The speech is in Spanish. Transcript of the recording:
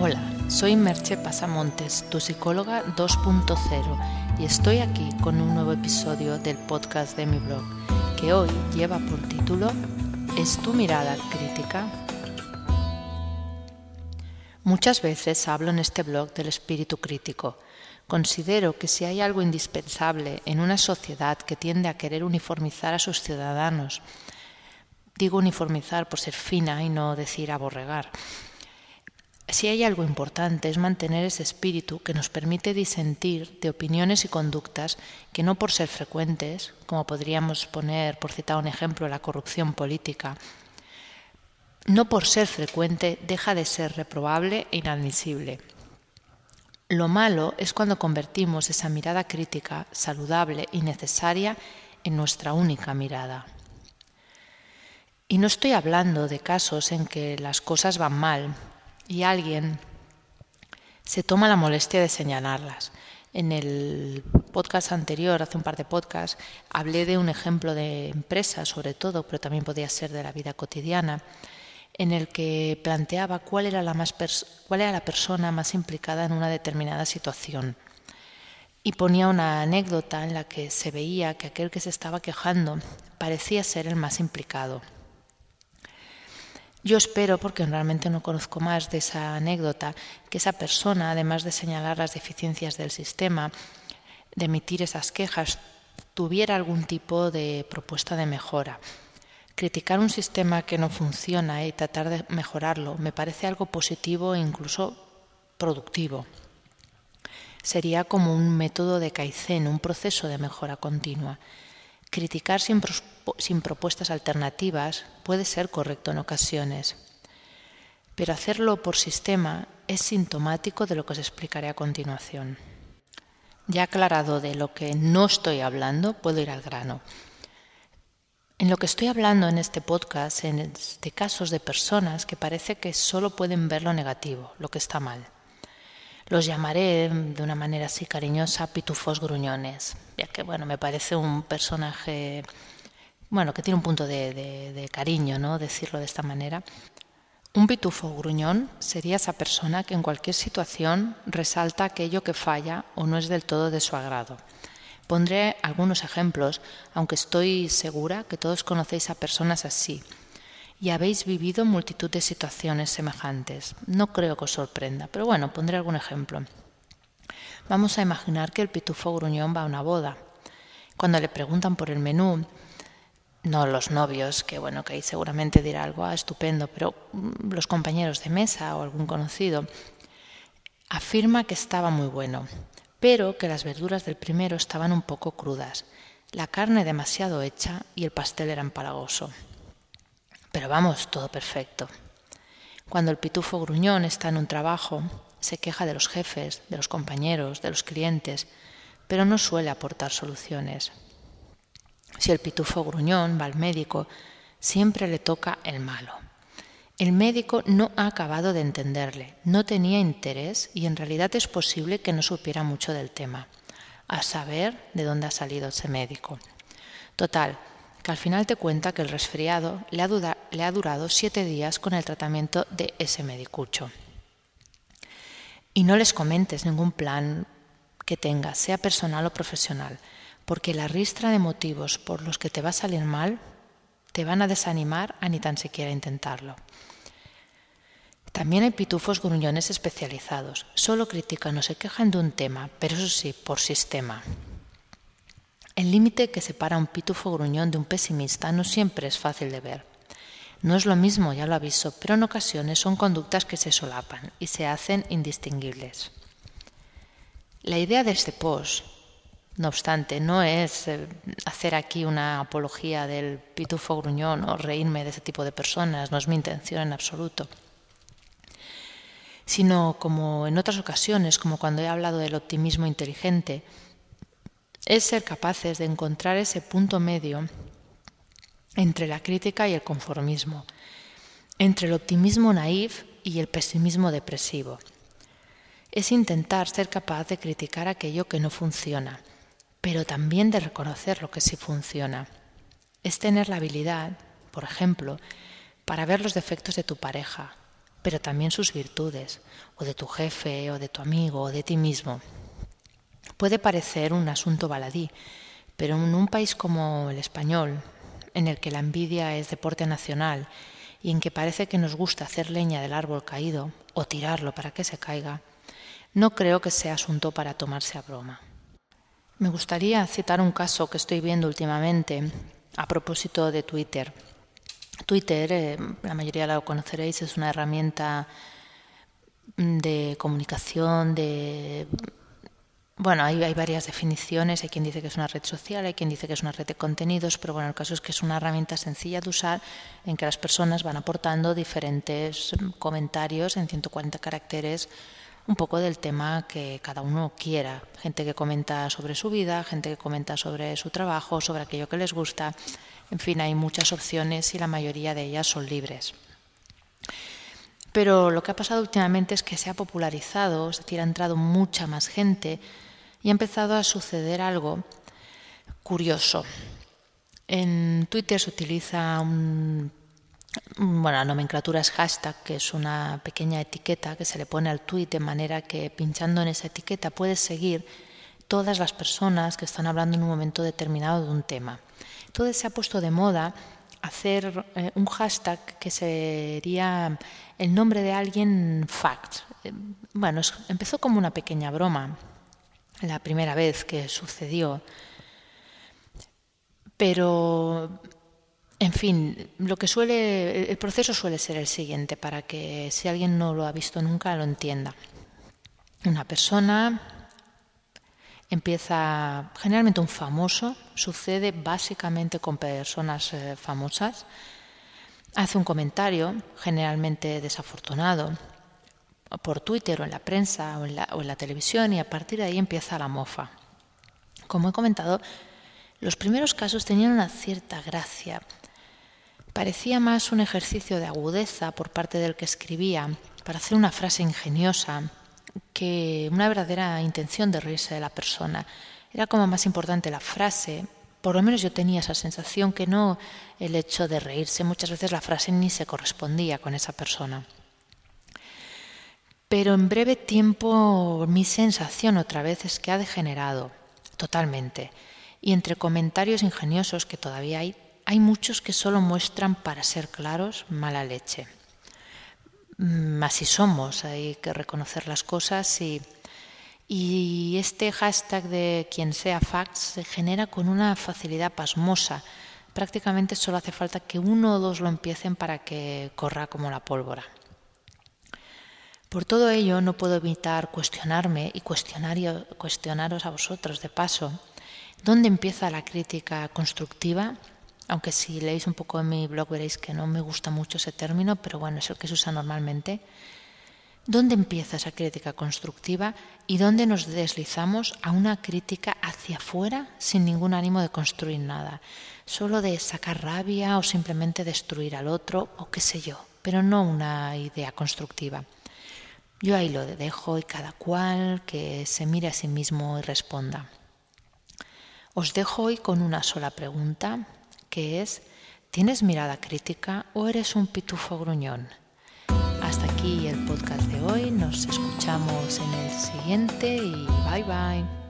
Hola, soy Merche Pasamontes, tu psicóloga 2.0 y estoy aquí con un nuevo episodio del podcast de mi blog, que hoy lleva por título ¿Es tu mirada crítica? Muchas veces hablo en este blog del espíritu crítico. Considero que si hay algo indispensable en una sociedad que tiende a querer uniformizar a sus ciudadanos, digo uniformizar por ser fina y no decir aborregar, si hay algo importante es mantener ese espíritu que nos permite disentir de opiniones y conductas que no por ser frecuentes, como podríamos poner, por citar un ejemplo, la corrupción política, no por ser frecuente deja de ser reprobable e inadmisible. Lo malo es cuando convertimos esa mirada crítica, saludable y necesaria en nuestra única mirada. Y no estoy hablando de casos en que las cosas van mal, y alguien se toma la molestia de señalarlas. En el podcast anterior, hace un par de podcasts, hablé de un ejemplo de empresa, sobre todo, pero también podía ser de la vida cotidiana, en el que planteaba cuál era la, más cuál era la persona más implicada en una determinada situación. Y ponía una anécdota en la que se veía que aquel que se estaba quejando parecía ser el más implicado. Yo espero, porque realmente no conozco más de esa anécdota, que esa persona, además de señalar las deficiencias del sistema, de emitir esas quejas, tuviera algún tipo de propuesta de mejora. Criticar un sistema que no funciona y tratar de mejorarlo me parece algo positivo e incluso productivo. Sería como un método de Kaizen, un proceso de mejora continua. Criticar sin, sin propuestas alternativas puede ser correcto en ocasiones, pero hacerlo por sistema es sintomático de lo que os explicaré a continuación. Ya aclarado de lo que no estoy hablando, puedo ir al grano. En lo que estoy hablando en este podcast es de casos de personas que parece que solo pueden ver lo negativo, lo que está mal. Los llamaré de una manera así cariñosa pitufos gruñones, ya que bueno, me parece un personaje bueno, que tiene un punto de, cariño, ¿no? Decirlo de esta manera. Un pitufo gruñón sería esa persona que en cualquier situación resalta aquello que falla o no es del todo de su agrado. Pondré algunos ejemplos, aunque estoy segura que todos conocéis a personas así y habéis vivido multitud de situaciones semejantes. No creo que os sorprenda, pero bueno, pondré algún ejemplo. Vamos a imaginar que el pitufo gruñón va a una boda. Cuando le preguntan por el menú, no los novios, que bueno, que ahí seguramente dirá algo ah, estupendo, pero mm, los compañeros de mesa o algún conocido, afirma que estaba muy bueno, pero que las verduras del primero estaban un poco crudas, la carne demasiado hecha y el pastel era empalagoso. Pero vamos, todo perfecto. Cuando el pitufo gruñón está en un trabajo, se queja de los jefes, de los compañeros, de los clientes, pero no suele aportar soluciones. Si el pitufo gruñón va al médico, siempre le toca el malo. El médico no ha acabado de entenderle, no tenía interés y en realidad es posible que no supiera mucho del tema, a saber de dónde ha salido ese médico. Total, que al final te cuenta que el resfriado le ha, durado siete días con el tratamiento de ese medicucho. Y no les comentes ningún plan que tengas, sea personal o profesional porque la ristra de motivos por los que te va a salir mal te van a desanimar a ni tan siquiera intentarlo. También hay pitufos gruñones especializados. Solo critican o se quejan de un tema, pero eso sí, por sistema. El límite que separa un pitufo gruñón de un pesimista no siempre es fácil de ver. No es lo mismo, ya lo aviso, pero en ocasiones son conductas que se solapan y se hacen indistinguibles. La idea de este post no obstante, no es eh, hacer aquí una apología del pitufo gruñón o reírme de ese tipo de personas, no es mi intención en absoluto. Sino como en otras ocasiones, como cuando he hablado del optimismo inteligente, es ser capaces de encontrar ese punto medio entre la crítica y el conformismo, entre el optimismo naif y el pesimismo depresivo. Es intentar ser capaz de criticar aquello que no funciona pero también de reconocer lo que sí funciona. Es tener la habilidad, por ejemplo, para ver los defectos de tu pareja, pero también sus virtudes, o de tu jefe, o de tu amigo, o de ti mismo. Puede parecer un asunto baladí, pero en un país como el español, en el que la envidia es deporte nacional y en que parece que nos gusta hacer leña del árbol caído o tirarlo para que se caiga, no creo que sea asunto para tomarse a broma. Me gustaría citar un caso que estoy viendo últimamente a propósito de Twitter. Twitter, eh, la mayoría lo conoceréis, es una herramienta de comunicación, de bueno, hay, hay, varias definiciones, hay quien dice que es una red social, hay quien dice que es una red de contenidos, pero bueno, el caso es que es una herramienta sencilla de usar en que las personas van aportando diferentes mm, comentarios en 140 caracteres, un poco del tema que cada uno quiera. Gente que comenta sobre su vida, gente que comenta sobre su trabajo, sobre aquello que les gusta. En fin, hay muchas opciones y la mayoría de ellas son libres. Pero lo que ha pasado últimamente es que se ha popularizado, es decir, ha entrado mucha más gente y ha empezado a suceder algo curioso. En Twitter se utiliza un, bueno, la nomenclatura es hashtag, que es una pequeña etiqueta que se le pone al tweet de manera que pinchando en esa etiqueta puedes seguir todas las personas que están hablando en un momento determinado de un tema. Entonces se ha puesto de moda hacer eh, un hashtag que sería el nombre de alguien fact. Eh, bueno, empezó como una pequeña broma la primera vez que sucedió. Pero, fin, lo que suele, el proceso suele ser el siguiente para que si alguien no lo ha visto nunca lo entienda. Una persona empieza, generalmente un famoso, sucede básicamente con personas eh, famosas, hace un comentario, generalmente desafortunado, por Twitter o en la prensa o en la, o en la televisión y a partir de ahí empieza la mofa. Como he comentado, los primeros casos tenían una cierta gracia. Parecía más un ejercicio de agudeza por parte del que escribía para hacer una frase ingeniosa que una verdadera intención de reírse de la persona. Era como más importante la frase, por lo menos yo tenía esa sensación que no el hecho de reírse. Muchas veces la frase ni se correspondía con esa persona. Pero en breve tiempo mi sensación otra vez es que ha degenerado totalmente. Y entre comentarios ingeniosos que todavía hay, hay muchos que solo muestran, para ser claros, mala leche. Mm, así somos, hay que reconocer las cosas y, y este hashtag de quien sea facts se genera con una facilidad pasmosa. Prácticamente solo hace falta que uno o dos lo empiecen para que corra como la pólvora. Por todo ello, no puedo evitar cuestionarme y cuestionaros a vosotros de paso, ¿dónde empieza la crítica constructiva? Aunque si leéis un poco en mi blog veréis que no me gusta mucho ese término, pero bueno, es el que se usa normalmente. ¿Dónde empieza esa crítica constructiva y dónde nos deslizamos a una crítica hacia afuera sin ningún ánimo de construir nada? Solo de sacar rabia o simplemente destruir al otro o qué sé yo, pero no una idea constructiva. Yo ahí lo dejo y cada cual que se mire a sí mismo y responda. Os dejo hoy con una sola pregunta, que es, ¿tienes mirada crítica o eres un pitufo gruñón? Hasta aquí el podcast de hoy, nos escuchamos en el siguiente y bye bye.